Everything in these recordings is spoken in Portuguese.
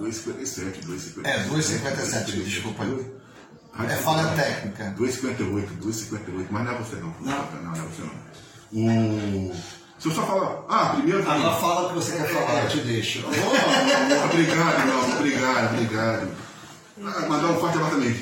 2,57, 2,57. É, 2,57, desculpa. É falha técnica. 2,58, 2,58, mas não é você não. Não, não, não é você não. O... Se eu só falar, ah, primeiro. Agora fala o que você quer falar, eu te deixo. Obrigado, não, obrigado, obrigado. Ah, mandar um forte abraço também.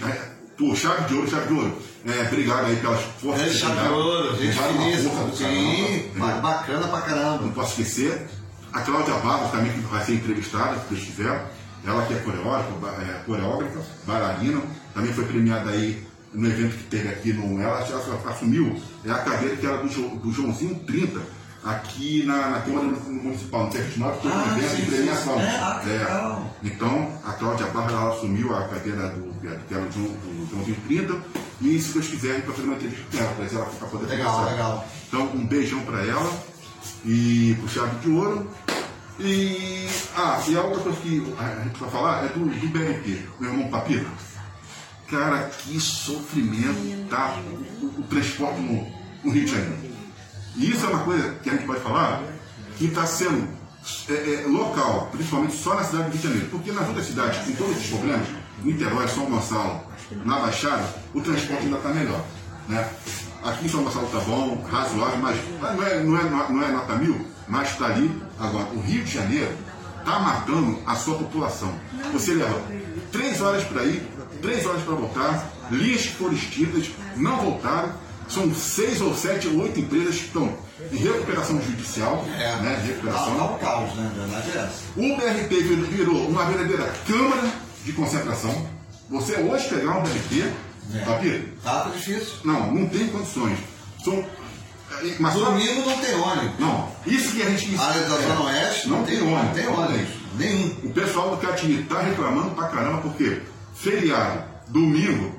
Pô, chave de ouro, chave de ouro. É, obrigado aí pelas forças. É, chave de ouro, gente finíssima. Sim, bacana pra caramba. Não posso esquecer. A Cláudia Barros também, que vai ser entrevistada, se Deus quiser. Ela que é coreógrafa, é, coreógrafa, bailarina, também foi premiada aí no evento que teve aqui no. Ela, ela assumiu é a cadeira que era do, do Joãozinho 30, aqui na, na Câmara Municipal, no Festival, foi um Ah, evento de premiação. É, ah, que É. legal. Então, a Cláudia Barra ela assumiu a cadeira do, que era do, do Joãozinho 30, e se Deus quiser, a gente vai fazer uma entrevista com ela, trazer ela para poder Legal, conversar. legal. Então, um beijão para ela e pro Chave de Ouro. E, ah, e a outra coisa que a gente vai falar é do, do BRT, meu irmão Papito. Cara, que sofrimento tá o, o transporte no, no Rio de Janeiro. E isso é uma coisa que a gente pode falar que está sendo é, é, local, principalmente só na cidade do Rio de Janeiro. Porque nas outras cidades, com todos esses problemas, Niterói, São Gonçalo, na Baixada, o transporte ainda está melhor. Né? Aqui em São Gonçalo está bom, razoável, mas mas não é, não é, não é nota mil, mas está ali. Agora, o Rio de Janeiro está matando a sua população. Você leva três horas para ir, três horas para voltar, linhas que foram extintas, não voltaram. São seis ou sete ou oito empresas que estão em recuperação judicial, É, né, de tá, recuperação. tá um caos, né? Verdade é essa. O BRT vir- virou uma verdadeira câmara de concentração. Você hoje pegar um BRT, É. Papito, Tá, tá difícil. não, não tem condições. São, mas Domingo não tem ônibus. não, isso que a gente. A área da é, Zona Oeste não tem ônibus. Não tem ônibus. Nenhum. O pessoal do Catini está reclamando pra caramba, porque feriado, domingo,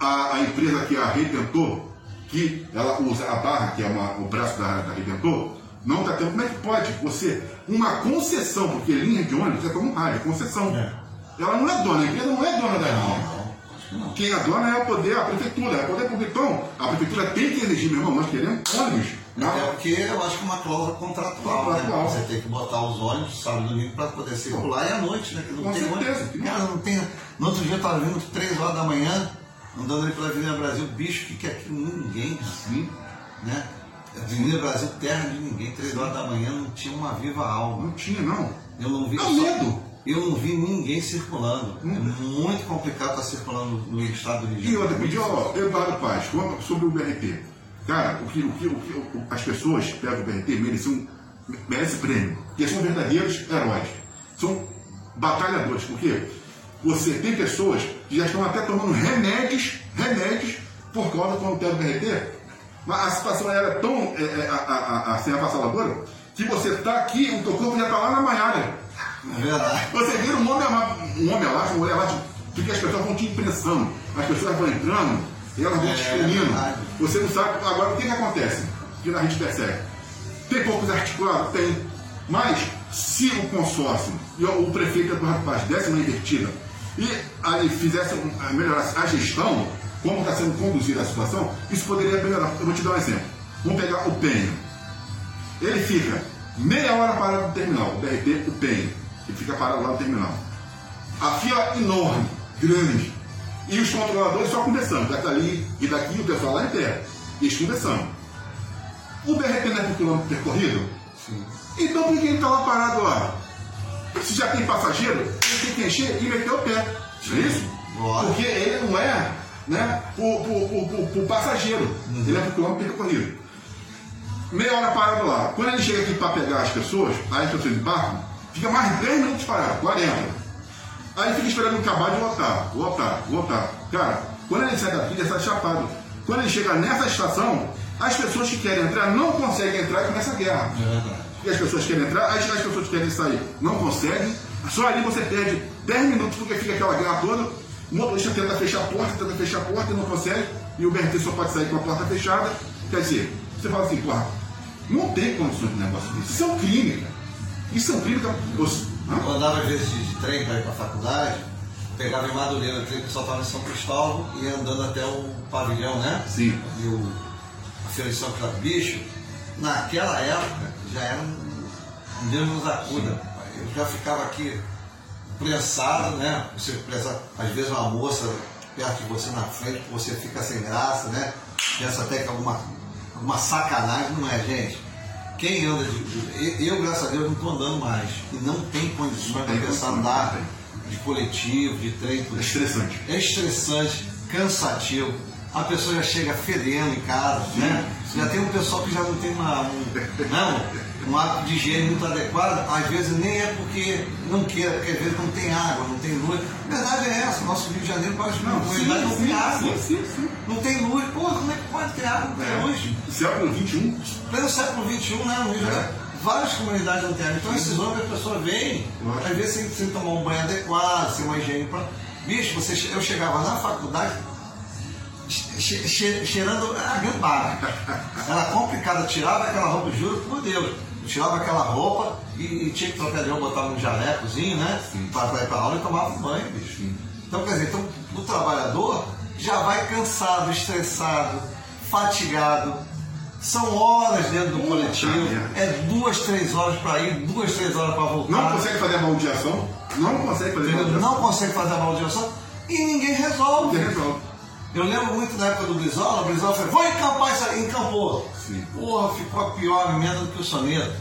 a, a empresa que é a Redentor, que ela usa a barra, que é uma- o braço da, da Redentor, não está tendo. Como é que pode você, uma concessão, porque linha de ônibus é como rádio, é concessão. É. Ela não é dona, a empresa não é dona da linha. Quem dona é o poder, a prefeitura, é o poder público. Então, a prefeitura tem que exigir, meu irmão, nós queremos ônibus. Não, É porque eu acho que é uma cláusula contratual, Contratual. né? Você tem que botar os ônibus sábado e domingo para poder circular e à noite, né? Que não Com tem certeza. ônibus. Cara, não tem. No outro dia eu estava vindo 3 horas da manhã, andando ali pela Avenida Brasil, bicho, que, que é aquilo? Ninguém, Sim. né? Avenida Brasil, terra de ninguém, 3 horas da manhã não tinha uma viva alma. não tinha, não. Eu não vi É o medo. Eu não vi ninguém circulando. É muito complicado estar circulando no estado do Rio de E outra, Janeiro. pediu, Eduardo Paz, sobre o BRT. Cara, o que, o que, o que as pessoas pegam o BRT merecem, merecem prêmio. Porque são verdadeiros heróis. São batalhadores. Porque você tem pessoas que já estão até tomando remédios, remédios, por causa quando pega o BRT. Mas a situação era tão é, é, a, a, a, assim, avassaladora que você está aqui, o teu corpo já está lá na Maiara. É verdade. Você vira um homem, um homem elástico, um mulher elástico, porque as pessoas vão te impressando, as pessoas vão entrando, e elas vão É, te exprimindo. verdade. Você não sabe. Agora, o que, que acontece? Que a gente percebe? Tem poucos articulados? Tem. Mas, se o consórcio e o, o prefeito Eduardo Paz desse uma invertida e aí fizesse, melhorasse a gestão, como está sendo conduzida a situação, isso poderia melhorar. Eu vou te dar um exemplo. Vamos pegar o Penha. Ele fica meia hora parado no terminal, o BRT, o PEN. Ele fica parado lá no terminal. A fila enorme, grande. E os controladores só conversando, daqui e daqui o pessoal lá em pé. E eles conversando. O BRT não é por quilômetro percorrido? Sim. Então por que ele está lá parado lá? Se já tem passageiro, ele tem que encher e meter o pé. Não é isso? Lógico. Porque ele não é né, por, por, por, por- passageiro, ele é por quilômetro percorrido. Meia hora parado lá. Quando ele chega aqui para pegar as pessoas, aí as pessoas embarcam, fica mais 10 minutos parado, 40. Aí fica esperando acabar de lotar, lotar, lotar. Cara, quando ele sai daqui, ele sai chapado. Quando ele chega nessa estação, as pessoas que querem entrar não conseguem entrar e começa a guerra. É. E as pessoas querem entrar, as, as pessoas que querem sair não conseguem. Só ali você perde 10 minutos porque fica aquela guerra toda. O motorista tenta fechar a porta, tenta fechar a porta e não consegue. E o BRT só pode sair com a porta fechada. Quer dizer, você fala assim, porra, não tem condições de negócio desse. Isso é um crime, cara. Isso é um crime. cara. Eu- andava às vezes de, trem para ir para a faculdade, pegava em Madureira, o trem que soltava em São Cristóvão e ia andando até o pavilhão, né? Sim. E o, a Feira de São Cristóvão. Bicho, naquela época já era um, Deus nos acuda. Eu já ficava aqui prensado, né? Você prensa, às vezes uma moça perto de você na frente, você fica sem graça, né? Pensa até que alguma, alguma sacanagem, não é, gente? Quem anda de. eu, graças a Deus, não estou andando mais. E não tem condições de começar a andar de coletivo, de trem. É estressante. É estressante, cansativo. A pessoa já chega fedendo em casa, sim, né? Sim. Já tem um pessoal que já não tem uma, um, não, um hábito de higiene muito adequado, às vezes nem é porque não queira, porque às vezes não tem água, não tem luz. A verdade é essa, nosso Rio de Janeiro quase não, comunidade não tem água. Sim, sim, Não tem luz. Pô, como é que pode ter água? Não tem é. luz. Século XXI? Pleno século XXI, né? No Rio de Janeiro. É várias comunidades não têm água. Então esses homens a pessoa vem, às vezes sem, sem tomar um banho adequado, sem uma higiene para. Bicho, você, eu chegava na faculdade che, che, cheirando a gambara. Era complicado, tirava aquela roupa, juro por Deus. Eu tirava aquela roupa e, e tinha que trocar de roupa, botava um jalecozinho, né? Para ir para aula e tomava um banho, bicho. Então, quer dizer, então, o trabalhador já vai cansado, estressado, fatigado, são horas dentro do coletivo, é duas, três horas para ir, duas, três horas para voltar. Não consegue fazer a baldeação? Não consegue fazer a baldeação? Não consegue fazer a baldeação e ninguém resolve. Ninguém resolve. Eu lembro muito da época do Brizola, o Brizola falou, vou encampar isso aí, encampou. Sim. Porra, ficou a pior emenda do que o soneto.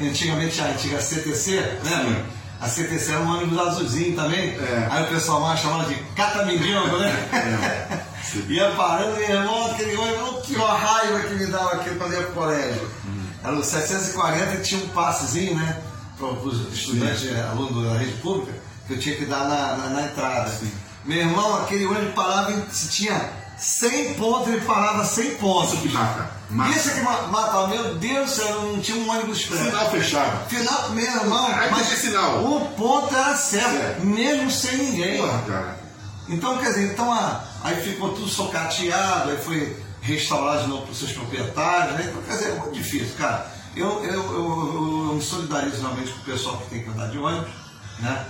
É. Antigamente a antiga CTC, lembra? A CTC era um ônibus azulzinho também. É. Aí o pessoal mais chamava de catamindingo, né? É. ia parando, e irmão, aquele ônibus, que raiva que me dava aquilo quando ia pro colégio. Hum. Era o 740 e tinha um passezinho, né? Para os estudantes, Sim. alunos da rede pública, que eu tinha que dar na, na, na entrada. Sim. Meu irmão, aquele ônibus parava, se tinha 100 pontos, ele parava 100 pontos. Isso que mata. mata. Isso que mata. Meu Deus do céu, não tinha um ônibus expresso. Sinal fechado. Final, meu irmão, Aí mas sinal. o ponto era certo, mesmo sem ninguém. Porra, cara. Então, quer dizer, então, a, aí ficou tudo socateado, aí foi restaurado de novo para os seus proprietários, né? Então, quer dizer, é muito difícil, cara. Eu, eu, eu, eu, me solidarizo realmente com o pessoal que tem que andar de ônibus, né?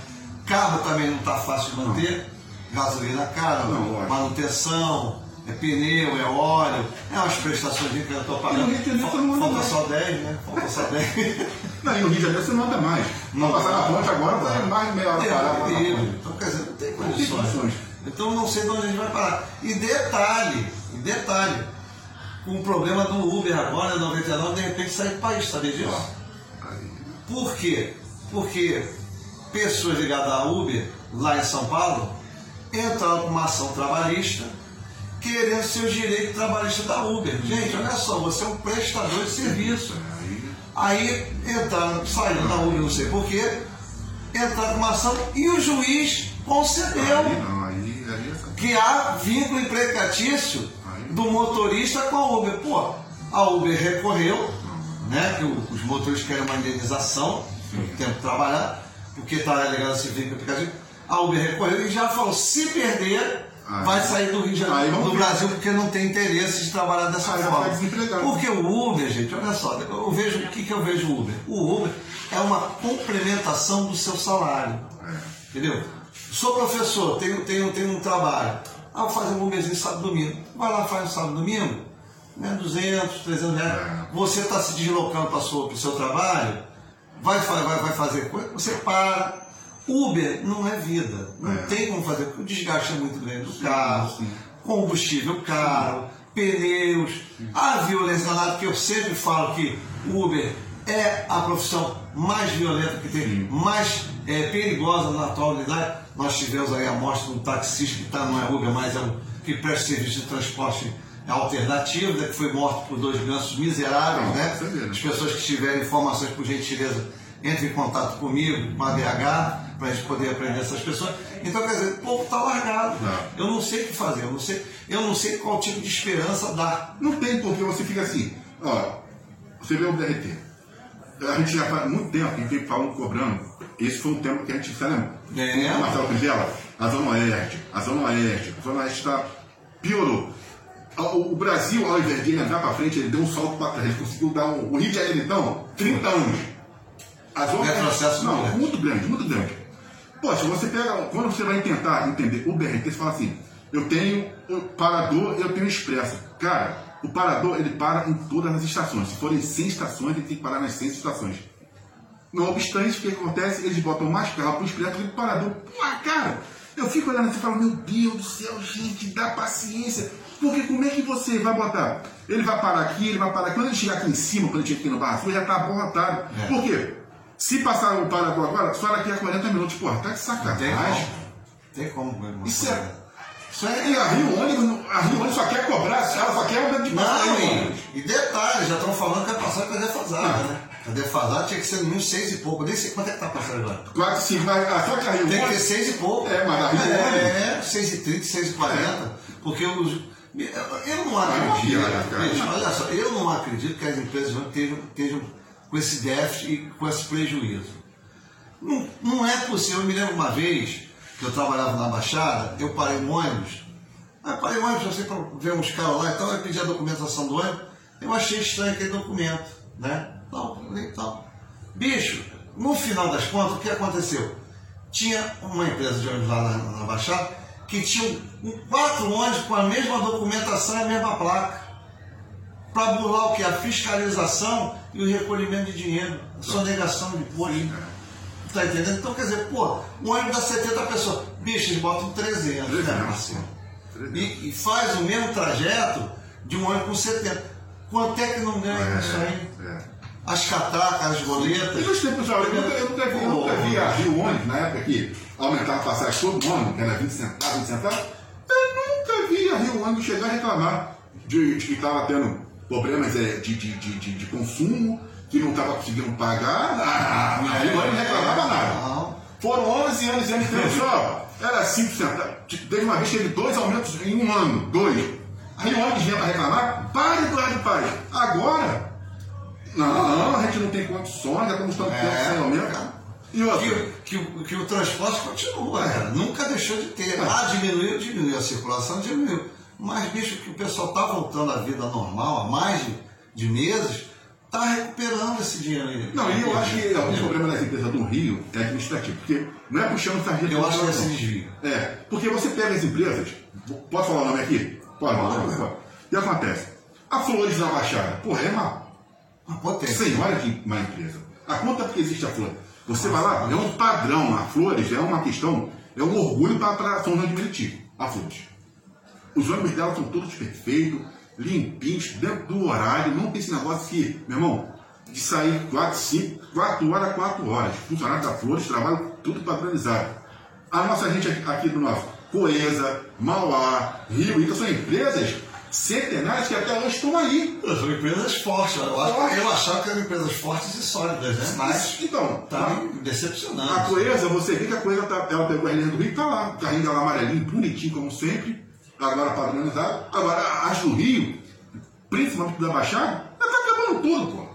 Carro também não está fácil de manter. Não gasolina cara, não, manutenção, é pneu, é óleo, é umas prestações que eu estou pagando. E no Rio de você não Falta só 10, né? Falta só 10. Não, e no Rio de Janeiro você não anda mais. Não passar na ponte agora, vai mais meia hora parado. Então, quer dizer, não tem condições. Então não sei de onde a gente vai parar. E detalhe, e detalhe, com o problema do Uber agora, 99, de repente sai do país, sabia disso? Por quê? Porque pessoas ligadas à Uber, lá em São Paulo, entraram com uma ação trabalhista querendo seus direitos trabalhistas da Uber. Gente, olha só, você é um prestador de serviço. Aí entraram, saíram da Uber, não sei porquê, entraram com uma ação e o juiz concedeu que há vínculo empregatício do motorista com a Uber. Pô, a Uber recorreu, né, que os motoristas querem uma indenização pelo tempo trabalhar, porque está alegando esse vínculo empregatício a Uber recorreu e já falou, se perder, ah, vai sair do Rio de Janeiro, do Brasil, porque não tem interesse de trabalhar dessa aí forma. Porque o Uber, gente, olha só, eu vejo, o que, que eu vejo o Uber? O Uber é uma complementação do seu salário. É. Entendeu? Sou professor, tenho, tenho, tenho um trabalho. Ah, vou fazer um Uberzinho sábado e domingo. Vai lá, faz um sábado e domingo, né, 200, 300 reais. É. Você está se deslocando para o seu trabalho, vai, vai, vai fazer coisa, você para, Uber não é vida. Não é. tem como fazer, porque o desgaste é muito grande do carro, sim. combustível caro, pneus, sim. a violência lá, que eu sempre falo que Uber é a profissão mais violenta que tem, sim. mais é, perigosa na atualidade. Nós tivemos aí a morte de um taxista que tá, não é Uber, mas é um que presta serviço de transporte alternativo, né, que foi morto por dois gansos miseráveis, não, né? As pessoas que tiverem informações, por gentileza, entre em contato comigo, com a DH, para a gente poder aprender essas pessoas. Então, quer dizer, o povo está largado. Eu não sei o que fazer, eu não sei, eu não sei qual tipo de esperança dar. Não tem porque você fica assim, ó, você vê o DRT. A gente já faz muito tempo que tem falando cobrando. Esse foi um tempo que a gente lembra. É. O Marcelo Crivella, a Zona Oeste, a Zona Oeste, a Zona Oeste está piorou. O Brasil, ao invés de entrar para frente, ele deu um salto para trás. Ele conseguiu dar um. O Rio de Janeiro, então, 30 anos. A zona, Retrocesso não, muito grande, muito grande. Poxa, você pega, quando você vai tentar entender o BRT, você fala assim, eu tenho o parador, eu tenho expresso. Cara, o parador ele para em todas as estações. Se forem 100 estações, ele tem que parar nas 100 estações. Não obstante, o que acontece? Eles botam mais carro para os pretos e parador. Pô, cara, eu fico olhando assim e falo, meu Deus do céu, gente, dá paciência. Porque como é que você vai botar? Ele vai parar aqui, ele vai parar aqui. Quando ele chegar aqui em cima, quando ele chegar aqui no Barra Sul, já tá aborrotado. É. Por quê? Se passar o parador agora, só daqui a 40 minutos. Porra, tá de Tem sacanagem. como. Tem como, meu irmão. Isso é. Isso é. E a Rio Ônibus, a Rio Ônibus só quer cobrar, ela só quer aumento de Não, passagem. e, detalhe, já estão falando que a passagem está defasada, né? A defasada tinha que ser no mínimo seis e pouco. Nem sei quanto é que tá a passagem agora. 4, 5, mas ah, só que a Rio Tem que ter Ônibus. seis e pouco. É, mas a Rio É, seis e trinta, seis e quarenta. Porque os... Eu não acredito, olha só, eu não acredito que as empresas não estejam, estejam com esse déficit e com esse prejuízo. Não, não é possível. Eu me lembro uma vez que eu trabalhava na Baixada, eu parei um ônibus. Aí parei um ônibus, assim, para ver uns caras lá, então eu pedi a documentação do ônibus. Eu achei estranho aquele documento, né? Não, então. Bicho, no final das contas, o que aconteceu? Tinha uma empresa de ônibus lá na, na Baixada que tinha um- quatro ônibus com a mesma documentação e a mesma placa para burlar o que? A fiscalização e o recolhimento de dinheiro, sonegação de imposto. Tá entendendo? Então, quer dizer, pô, um ônibus dá 70 pessoas. Bicho, eles botam 300, né, 300, Marcelo? 300. E, e faz o mesmo trajeto de um ônibus com 70. Quanto é que não ganha isso aí? É. As catacas, as E goletas. nos tempos eu nunca, eu nunca vi, eu nunca vi a Rio Ônibus na época que aumentava a passagem todo ano, que era 20 centavos, 20 centavos. Eu nunca vi a Rio Ônibus chegar a reclamar de, de que estava tendo problemas é, de, de, de, de- de consumo, que não estava conseguindo pagar. Ah, a Rio Ônibus não reclamava nada. Não. Foram 11 anos e tendo só. Era 5 centavos. Teve uma vez que teve dois aumentos em um ano. Dois. Aí o ônibus vinha para reclamar. Pare, Eduardo Paz. Agora. Não, a gente não tem condições, já estamos tanto É. tempo sem aumento. E outra. Que, que, o- que o transporte continua, cara. Nunca deixou de ter. Ah, diminuiu, diminuiu. A circulação diminuiu. Mas, bicho, que o pessoal está voltando à vida normal há mais de, de meses, está recuperando esse dinheiro aí. Não, e eu acho que algum problema das empresas do Rio é administrativo, porque não é puxando sargento. Eu acho que é esse desvio. É, porque você pega as empresas, posso falar o nome aqui? Pode, Pode. pode. O que acontece? A Flores da Baixada, porra, é uma Uma potência. senhora de uma empresa. A conta porque existe a Flor. Você vai lá, é um padrão. A Flores é uma questão, é um orgulho para São João de Meriti. A Flores. Os ônibus dela são todos perfeitos, limpinhos, dentro do horário. Não tem esse negócio que, meu irmão, de sair 4, 5, 4 horas, 4 horas. Funcionários da Flores trabalham tudo padronizado. A nossa gente aqui, do nosso, Coesa, Mauá, Rio, então são empresas centenárias que até hoje estão aí. São empresas fortes. Eu, acho- eu achava que eram empresas fortes e sólidas, né? Mas então, tá tá, decepcionando. A Coesa, você vê que a Coesa tá, ela pegou a linha do Rio e tá lá. O carrinho dela amarelinho, bonitinho como sempre. Agora padronizado. Agora, as do Rio, principalmente da Baixada, já tá acabando tudo, pô.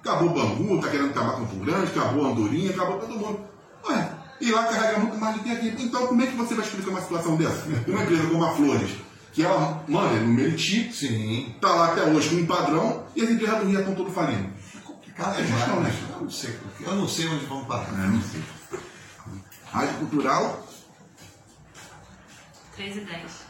Acabou o Bangu, tá querendo acabar com o Grande, acabou a Andorinha, acabou todo mundo. Ué, e lá carrega muito mais do que aqui. Então, como é que você vai explicar uma situação dessa? Uma empresa como a Flores, que ela, mano, é no Meriti, Sim. tá lá até hoje com um padrão, e as empresas do Rio estão todas falindo. É complicado É gestão, né? Eu não sei, eu não sei onde vamos parar. É, não sei. Rádio Cultural, 3 e 10.